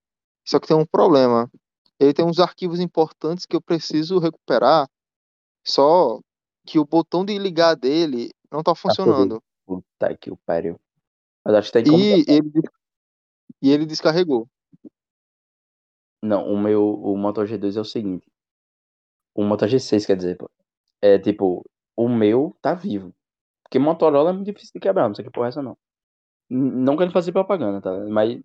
Só que tem um problema. Ele tem uns arquivos importantes que eu preciso recuperar, só que o botão de ligar dele não tá funcionando. Puta que o pariu. Mas acho que tem como. E ele, e ele descarregou. Não, o meu, o Moto G2 é o seguinte. O Moto G6, quer dizer, pô. É tipo, o meu tá vivo. Porque Motorola é muito difícil de quebrar, não sei que porra é essa não. Não quero fazer propaganda, tá? Mas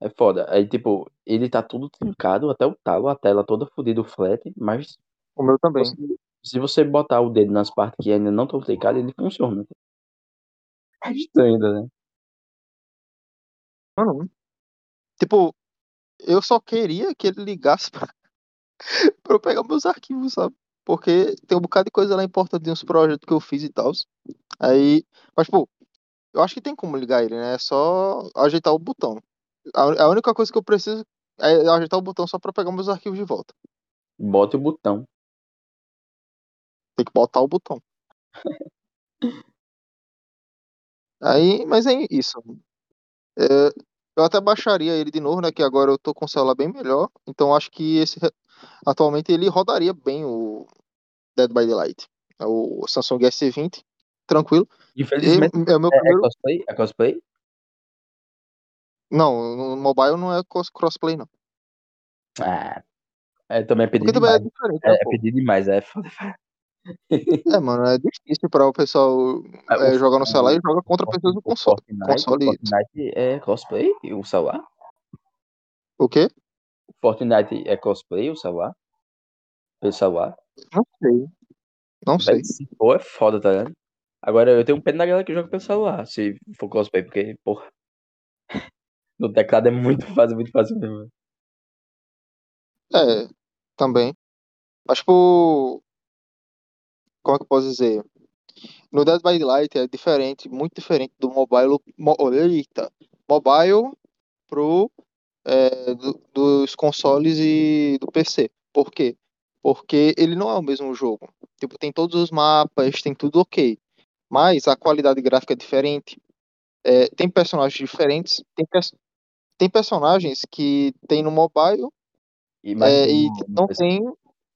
é foda. Aí, tipo, ele tá tudo trincado até o talo, a tela toda fodida, o flat, mas O meu também. você- se você botar o dedo nas partes que ainda não estão trincadas, ele funciona. É estranho, né? Mano, tipo, eu só queria que ele ligasse pra, pra eu pegar meus arquivos, sabe? Porque tem um bocado de coisa lá importante de uns projetos que eu fiz e tal. Aí, mas, pô, eu acho que tem como ligar ele, né? É só ajeitar o botão. A, a única coisa que eu preciso é ajeitar o botão só pra pegar meus arquivos de volta. Bota o botão. Tem que botar o botão. Aí, mas é isso. É, eu até baixaria ele de novo, né? Que agora eu tô com o celular bem melhor. Então acho que esse atualmente ele rodaria bem o Dead by Daylight. É O Samsung S20, tranquilo. E Infelizmente, é o meu é, é primeiro. cosplay? É cosplay? Não, no mobile não é cross- crossplay, não. Ah, é também é Porque também é demais. É, né, é pô? pedir demais, é foda. É, mano, é difícil para o pessoal Ah, é, jogar no celular e joga contra pessoas no console. Fortnite, console. Fortnite é cosplay, o celular? O quê? Fortnite é cosplay, o celular? Pelo celular? Não sei. Não sei. Se for, é foda, tá ligado? Agora, eu tenho um pena da galera que joga pelo celular, se for cosplay, porque, porra, no teclado é muito fácil, muito fácil mesmo. É, também. Mas, tipo, como é que eu posso dizer? No Dead by Daylight é diferente, muito diferente do mobile. Mo, eita, mobile pro é, do- dos consoles e do PC. Por quê? Porque ele não é o mesmo jogo. Tipo, tem todos os mapas, tem tudo ok. Mas a qualidade gráfica é diferente. É, tem personagens diferentes. Tem, tem personagens que tem no mobile E é, e não tem.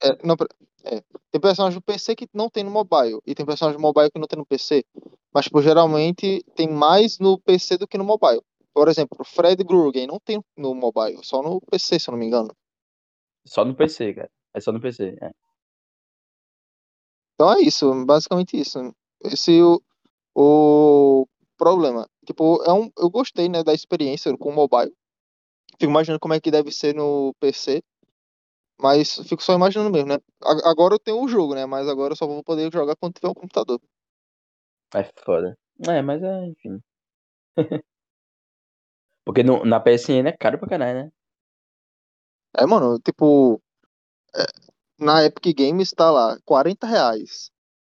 é, não, é, tem personagem do PC que não tem no mobile. E tem personagem do mobile que não tem no PC. Mas, tipo, geralmente tem mais no PC do que no mobile. Por exemplo, Fred Gruggen não tem no mobile, só no PC, se eu não me engano. Só no PC, cara. É só no PC. É. Então é isso, basicamente isso. Esse o, o problema. Tipo, é um, eu gostei, né, da experiência com o mobile. Fico imaginando como é que deve ser no PC. Mas fico só imaginando mesmo, né? Agora eu tenho o jogo, né? Mas agora eu só vou poder jogar quando tiver um computador. É foda. É, mas é, enfim. Porque no, na PSN é caro pra caralho, né? É, mano, tipo, é, na Epic Games tá lá, 40 reais.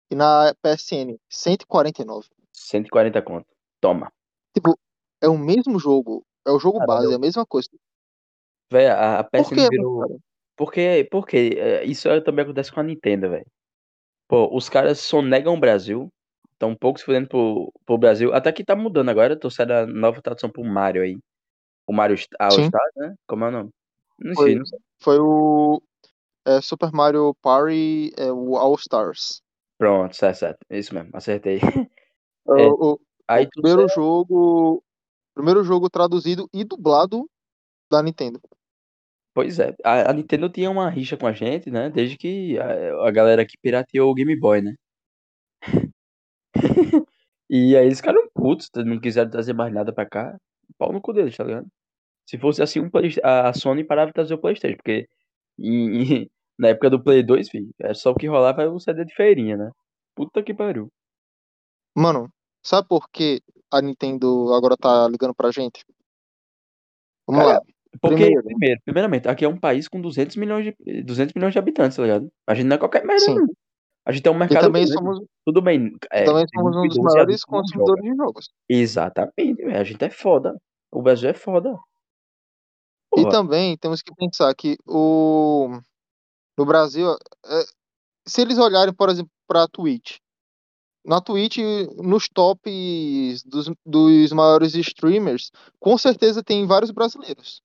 E na PSN, 149. 140 conto. Toma. Tipo, é o mesmo jogo. É o jogo base, é a mesma coisa. Véi, a, a Por PSN é virou. Porque, porque é, isso é- também acontece com a Nintendo, velho. Pô, os caras sonegam o Brasil. Tão pouco se fudendo pro, pro Brasil. Até que tá mudando agora. Tô saindo nova tradução pro Mario aí. O Mario All Sim. Stars, né? Como é o nome? Não Foi. sei, não sei. Foi o é, Super Mario Party, é, o All Stars. Pronto, certo, certo. Isso mesmo, acertei. É, É, o, o Aí tu primeiro jogo. Primeiro jogo traduzido e dublado da Nintendo. Pois é, a, a Nintendo tinha uma rixa com a gente, né? Desde que a, a galera que pirateou o Game Boy, né? E aí eles ficaram putos, não quiseram trazer mais nada pra cá. Pau no cu deles, tá ligado? Se fosse assim, um a Sony parava de trazer o Playstation, porque em- em- na época do Play 2, filho, era só o que rolava era o CD de feirinha, né? Puta que pariu. Mano, sabe por que a Nintendo agora tá ligando pra gente? Vamos Cara, lá. Porque, Primeiro. primeiro, primeiramente, aqui é um país com 200 milhões de, 200 milhões de habitantes, tá ligado? A gente não é qualquer merda, não. A gente tem um E mercado também grande. somos, Tudo bem, é, também somos um dos e maiores consumidores de jogos. Exatamente, a gente é foda. O Brasil é foda. E Porra, também temos que pensar que o no Brasil, é, se eles olharem, por exemplo, para a Twitch, na Twitch, nos tops dos, dos maiores streamers, com certeza tem vários brasileiros.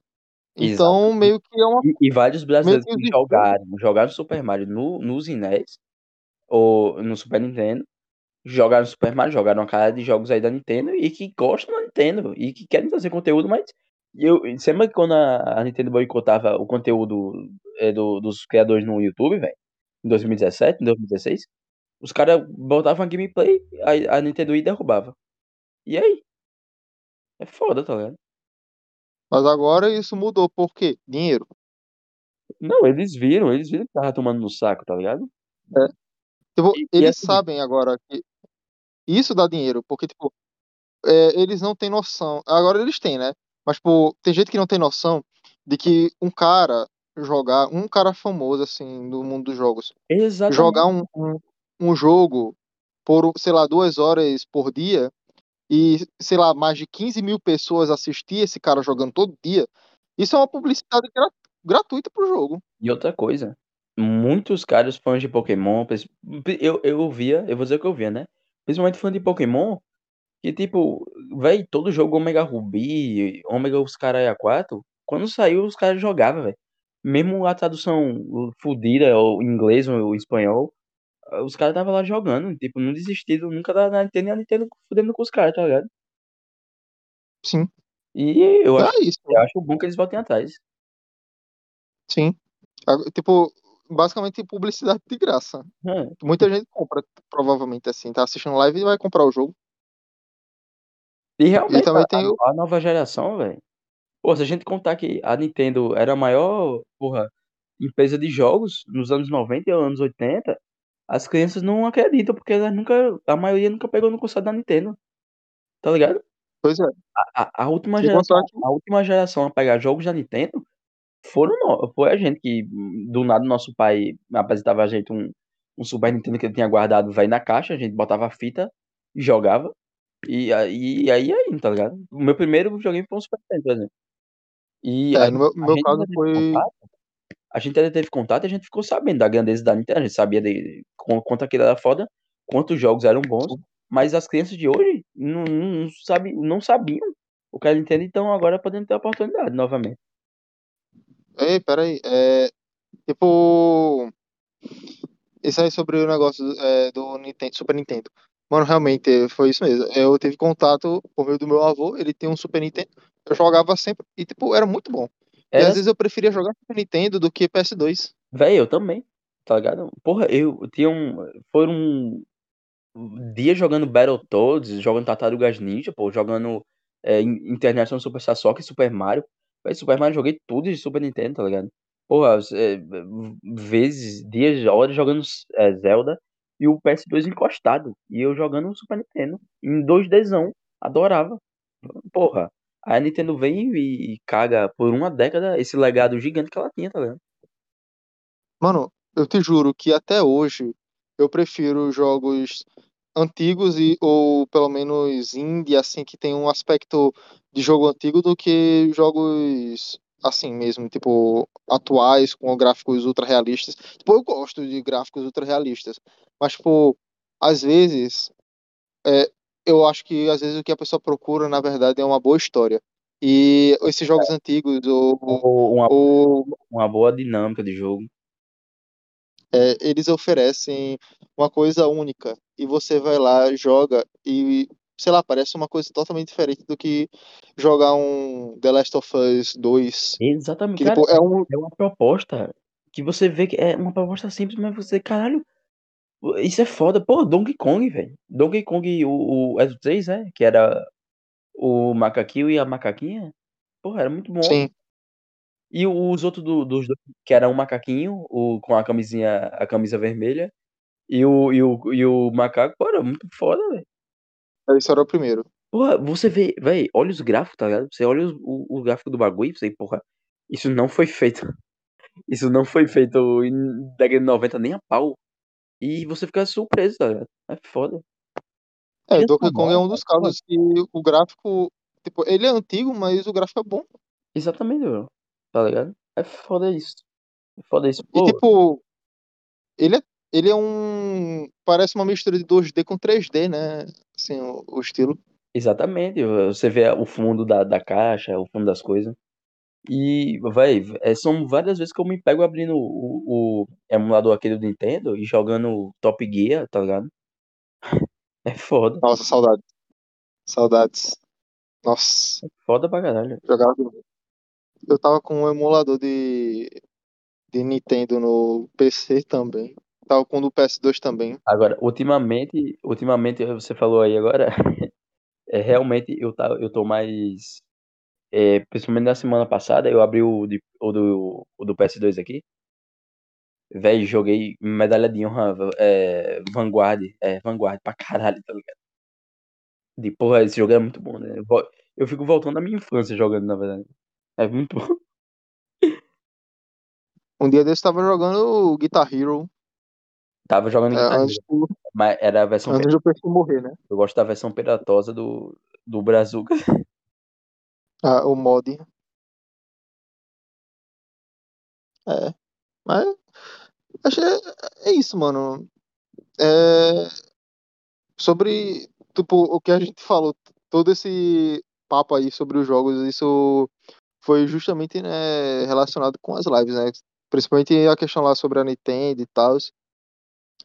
Então, exatamente. meio que é uma. E, e vários brasileiros que jogaram, jogaram Super Mario no, nos Inés, ou no Super Nintendo, jogaram Super Mario, jogaram uma cara de jogos aí da Nintendo e que gostam da Nintendo e que querem fazer conteúdo, mas eu sempre que quando a, a Nintendo boicotava o conteúdo é, do, dos criadores no YouTube, velho, em 2017, em 2016, Os caras botavam a gameplay, a, a Nintendo ia e derrubava. E aí? É foda, tá ligado? Mas agora isso mudou, por quê? Dinheiro. Não, eles viram, eles viram que tava tomando no saco, tá ligado? É. Tipo, E- e eles assim- sabem agora que isso dá dinheiro, porque, tipo, é, eles não têm noção. Agora eles têm, né? Mas, tipo, tem gente que não tem noção de que um cara jogar, um cara famoso, assim, do mundo dos jogos, Exatamente. jogar um, um, um jogo por, sei lá, duas horas por dia e, sei lá, mais de 15 mil pessoas assistir esse cara jogando todo dia, isso é uma publicidade gra- gratuita pro jogo. E outra coisa, muitos caras fãs de Pokémon, eu, eu via, eu vou dizer o que eu via, né? Principalmente fã de Pokémon, que tipo, véi, todo jogo Omega Ruby, Omega os caras A4, quando saiu os caras jogavam, velho. Mesmo a tradução fudida, ou inglês ou espanhol, os caras estavam lá jogando, tipo, não desistiram nunca da Nintendo e a Nintendo fudendo com os caras, tá ligado? Sim. E eu acho, É isso. eu acho bom que eles voltem atrás. Sim. Ag- Tipo, basicamente publicidade de graça. É. Muita gente compra, provavelmente, assim, tá assistindo live e vai comprar o jogo. E realmente, também a, tem o- a nova geração, velho. Pô, se a gente contar que a Nintendo era a maior, porra, empresa de jogos nos anos 90 e anos 80, as crianças não acreditam, porque elas nunca, a maioria nunca pegou no console da Nintendo. Tá ligado? Pois é. A, a, a última geração, que- a última geração a pegar jogos da Nintendo foram foi a gente que, do nada, nosso pai apresentava a gente um, um Super Nintendo que ele tinha guardado, velho, na caixa, a gente botava a fita e jogava. E aí, e aí, aí, tá ligado? O meu primeiro videogame foi um Super Nintendo, por exemplo. E É, a, no meu, no meu caso foi. contato, a gente ainda teve contato e a gente ficou sabendo da grandeza da Nintendo, a gente sabia de qu- quanto aquilo era foda, quantos jogos eram bons, mas as crianças de hoje não, não, não, sabe, não sabiam o que era Nintendo, então agora podendo ter a oportunidade novamente. Ei, peraí. É, tipo. Isso aí sobre o negócio é, do Nintendo, Super Nintendo. Mano, realmente foi isso mesmo. Eu tive contato por meio do meu avô, ele tem um Super Nintendo. Eu jogava sempre e, tipo, era muito bom. E Era, às vezes eu preferia jogar Super Nintendo do que PS2. velho, eu também, tá ligado? Porra, eu tinha um, foram dias jogando Battletoads, jogando Tartarugas Ninja, pô, jogando é, In- International Superstar Soccer e Super Mario. Véi, Super Mario joguei tudo de Super Nintendo, tá ligado? Porra, é, vezes, dias, horas jogando é, Zelda e o PS2 encostado. E eu jogando o Super Nintendo. Em 2Dzão. Adorava. Porra. Aí a Nintendo vem e, caga por uma década esse legado gigante que ela tinha, tá ligado? Mano, eu te juro que até hoje eu prefiro jogos antigos e ou pelo menos indie assim que tem um aspecto de jogo antigo do que jogos assim mesmo, tipo atuais com gráficos ultra realistas. Tipo, eu gosto de gráficos ultra realistas, mas tipo, às vezes é, eu acho que às vezes o que a pessoa procura na verdade é uma boa história. E esses jogos antigos ou, Ou uma, ou uma boa dinâmica de jogo. é, eles oferecem uma coisa única e você vai lá, joga e, sei lá, parece uma coisa totalmente diferente do que jogar um The Last of Us 2, Exatamente, que cara. tipo, é um É uma proposta que você vê que é uma proposta simples, mas você, caralho, isso é foda. Pô, Donkey Kong, velho. Donkey Kong, o, o é do 3, é? Que era o macaquinho e a macaquinha. Porra, era muito bom. sim, E os outros do- dos dois, que era um macaquinho, o, com a camisinha, a camisa vermelha, e o, e o, e o macaco, pô, era muito foda, velho. Esse era o primeiro. Porra, você vê, velho, olha os gráficos, tá ligado? Você olha os- o, o gráfico do bagulho e você, porra, isso não foi feito. Isso não foi feito em década de 90 nem a pau. E você fica surpreso, tá ligado? É foda. É, Trilha Donkey Kong é um dos pô, casos que o gráfico, tipo, ele é antigo, mas o gráfico é bom. Exatamente, bro. Tá ligado? É foda isso. É foda isso. E Pô, tipo, ele é, ele é um, parece uma mistura de 2D com 3D, né? Assim, o, o estilo. exatamente. Você vê o fundo da, da caixa, o fundo das coisas. E, véi, é, são várias vezes que eu me pego abrindo o, o emulador aquele do Nintendo e jogando Top Gear, tá ligado? É foda. Nossa, saudades. Saudades. Nossa, É foda pra caralho. jogava Eu tava com um emulador de, de Nintendo no PC também. Com o do PS2 também. Agora, ultimamente, ultimamente você falou aí agora, é, realmente eu, tá, eu tô mais. É, principalmente na semana passada, eu abri o, de, o, do, o do PS2 aqui. Véi, joguei medalha de honra é, Vanguard. É, Vanguard pra caralho, tá ligado? De porra, esse jogo é muito bom, né? Eu, fico voltando à minha infância jogando, na verdade. É muito bom. Um dia desse eu tava jogando Guitar Hero, Tava jogando é, Guitar antes, do, mas era a versão. antes do morrer, né? Eu gosto da versão piratosa do, do Brazuca. Ah, o mod. É. Mas acho é, é isso, mano. É, sobre tipo, o que a gente falou, todo esse papo aí sobre os jogos, isso foi justamente né, relacionado com as lives, né? Principalmente a questão lá sobre a Nintendo e tal.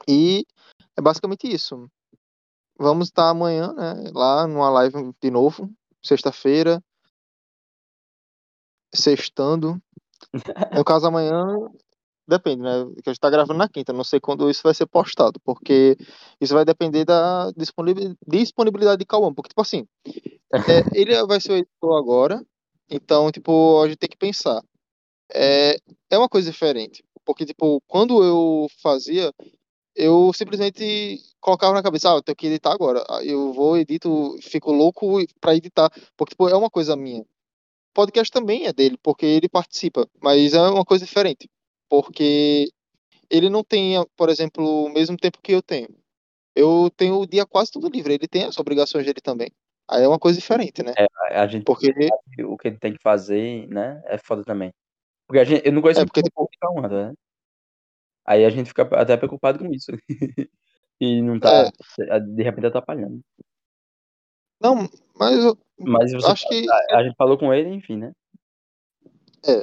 E é basicamente isso. Vamos estar amanhã, né? Lá numa live de novo, sexta-feira, sextando. No caso, amanhã depende, né? Que a gente tá gravando na quinta, não sei quando isso vai ser postado, porque isso vai depender da disponibil- disponibilidade de Cauã, porque, tipo assim, é, ele vai ser o editor agora, então, tipo, a gente tem que pensar. É, é uma coisa diferente, porque, tipo, quando eu fazia, eu simplesmente colocava na cabeça, ah, eu tenho que editar agora, Aí eu vou, edito, fico louco pra editar, porque, tipo, é uma coisa minha. Podcast também é dele, porque ele participa, mas é uma coisa diferente, porque ele não tem, por exemplo, o mesmo tempo que eu tenho. Eu tenho o dia quase todo livre, ele tem as obrigações dele também. Aí é uma coisa diferente, né? É, a gente Porque, o que ele tem que fazer, né? É foda também. Porque a gente, eu não conheço é porque, tipo, o Cauã, né? Aí a gente fica até preocupado com isso. E não tá, é, de repente, atrapalhando. não, mas eu Mas acho que, a, a gente falou com ele, enfim, né? é,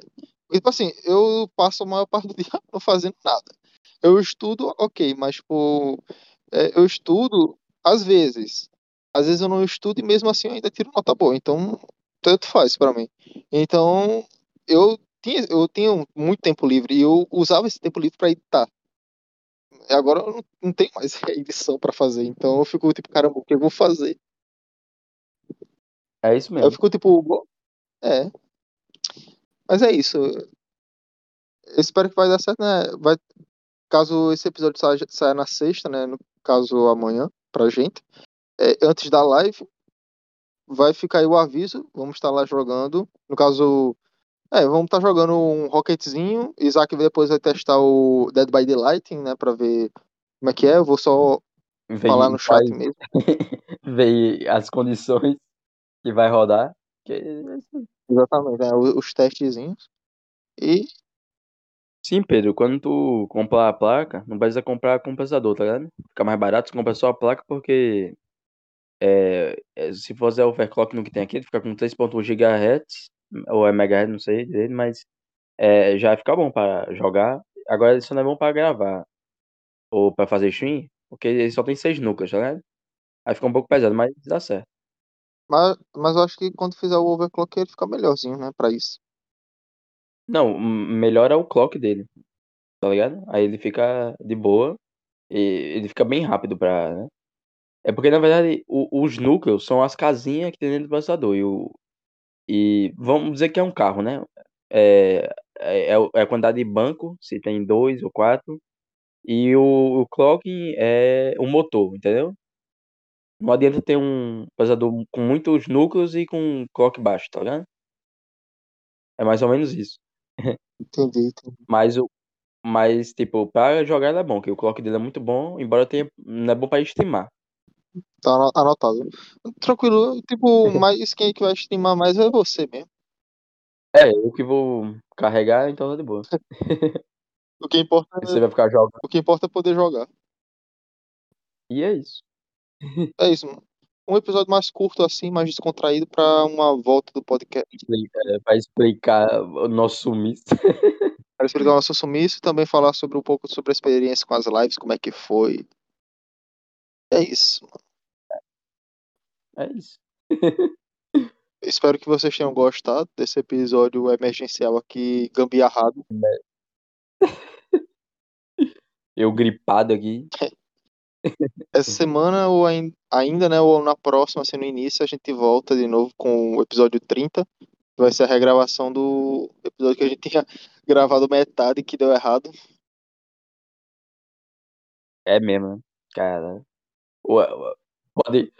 tipo assim, eu passo a maior parte do dia não fazendo nada. Eu estudo, ok, mas, tipo, é, eu estudo às vezes. Às vezes eu não estudo e mesmo assim eu ainda tiro nota boa. Então, tanto faz pra mim. Então, eu tinha, eu tinha muito tempo livre e eu usava esse tempo livre pra editar. Agora eu não, não tenho mais edição pra fazer. Então eu fico tipo, caramba, o que eu vou fazer? É isso Eu mesmo. fico tipo, é. Mas é isso. Eu espero que vai dar certo, né? Vai, caso esse episódio saia, saia na sexta, né? No caso amanhã, pra gente. É, antes da live, vai ficar aí o aviso. Vamos estar lá jogando. No caso, é, vamos estar jogando um Rocketzinho. Isaac depois vai testar o Dead by Daylight, né? Pra ver como é que é. Eu vou só falar no chat faz- mesmo. ver as condições que vai rodar. Que... Exatamente, né? Os, os testezinhos. E Sim, Pedro, quando tu comprar a placa, não precisa comprar compensador, tá ligado? Fica mais barato, tu compra só a placa porque é, é, se for fazer overclock no que tem aqui, ele fica com 3.1 GHz, ou é megahertz, não sei direito, mas é, já fica bom pra jogar. Agora isso não é bom pra gravar ou pra fazer stream, porque ele só tem 6 núcleos, tá ligado? Aí fica um pouco pesado, mas dá certo. Mas, mas eu acho que quando fizer o overclock ele fica melhorzinho, né? Pra isso. Não, m- melhor é o clock dele, tá ligado? Aí ele fica de boa e ele fica bem rápido pra, né? É porque, na verdade, o- os núcleos são as casinhas que tem dentro do processador. E, o, e vamos dizer que é um carro, né? É, é, é é a quantidade de banco, se tem dois ou quatro. E o, o clocking é o motor, entendeu? Não adianta ter um processador com muitos núcleos e com um clock baixo, tá ligado? É mais ou menos isso. Entendi, entendi. Mas, o, mas tipo, pra jogar ele é bom, que o clock dele é muito bom, embora tenha, não é bom pra streamar. Tá ano- anotado. Tranquilo, tipo, mas quem é que vai streamar mais é você mesmo. É, eu que vou carregar, então tá de boa. O que importa, Você vai ficar jogando. o que importa é poder jogar. E é isso. É isso, mano. Um episódio mais curto assim, mais descontraído pra uma volta do podcast. É, pra explicar o nosso sumiço. Para explicar o nosso sumiço e também falar sobre um pouco sobre a experiência com as lives, como é que foi. É isso. É isso. Espero que vocês tenham gostado desse episódio emergencial aqui, gambiarrado. Eu gripado aqui. Essa semana ou ain- ainda, né, ou na próxima, assim, no início, a gente volta de novo com o episódio 30. que Vai ser a regravação do episódio que a gente tinha gravado metade que deu errado. É mesmo, né? Cara. Pode.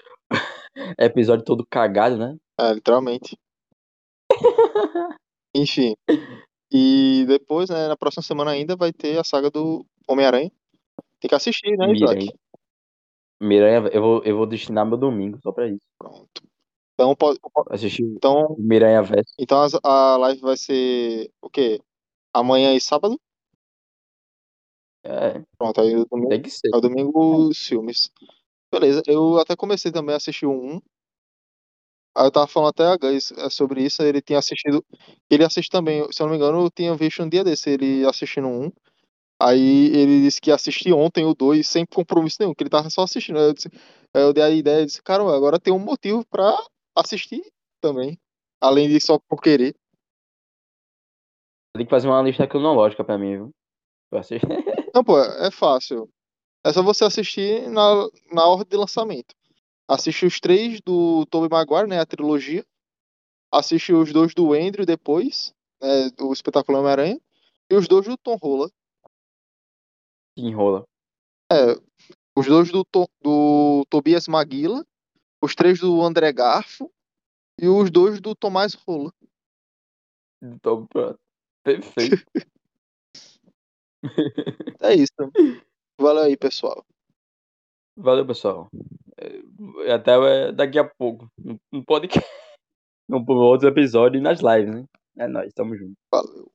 Episódio todo cagado, né? É, literalmente. Enfim. E depois, né, na próxima semana ainda vai ter a saga do Homem-Aranha. Tem que assistir, né. Isaac? Miranha, eu vou, eu vou destinar meu domingo só pra isso. Pronto. Então, pode, Assistir então, Miranha Verso. então a live vai ser o quê? Amanhã e sábado? É, Pronto, aí o domingo, tem que ser. aí o domingo os filmes. Beleza, eu até comecei também a assistir 1. Aí eu tava falando até a Gans é, sobre isso, ele tinha assistido. Ele assiste também, se eu não me engano, eu tinha visto um dia desse, ele assistindo um. Aí ele disse que ia assistir ontem o 2 sem compromisso nenhum, que ele tava só assistindo. Aí eu, disse, aí eu dei a ideia e disse, cara, agora tem um motivo pra assistir também. Além de só por querer. Tem que fazer uma lista cronológica pra mim, viu? Pra assistir. Não, pô, é fácil. É só você assistir na, na ordem de lançamento. Assiste os três do Tobey Maguire, né? A trilogia. Assiste os dois do Andrew depois, né, do Espetáculo Homem-Aranha. E os dois do Tom. Que enrola. Os dois do, To- do Tobias Maguila. Os três do André Garfo. E os dois do Tomás Rola. Então, pronto. Perfeito. É isso. Valeu aí, pessoal. Valeu, pessoal. É, Até é, daqui a pouco. No- No podcast. No outro episódio e nas lives, né? É nóis, tamo junto. Valeu.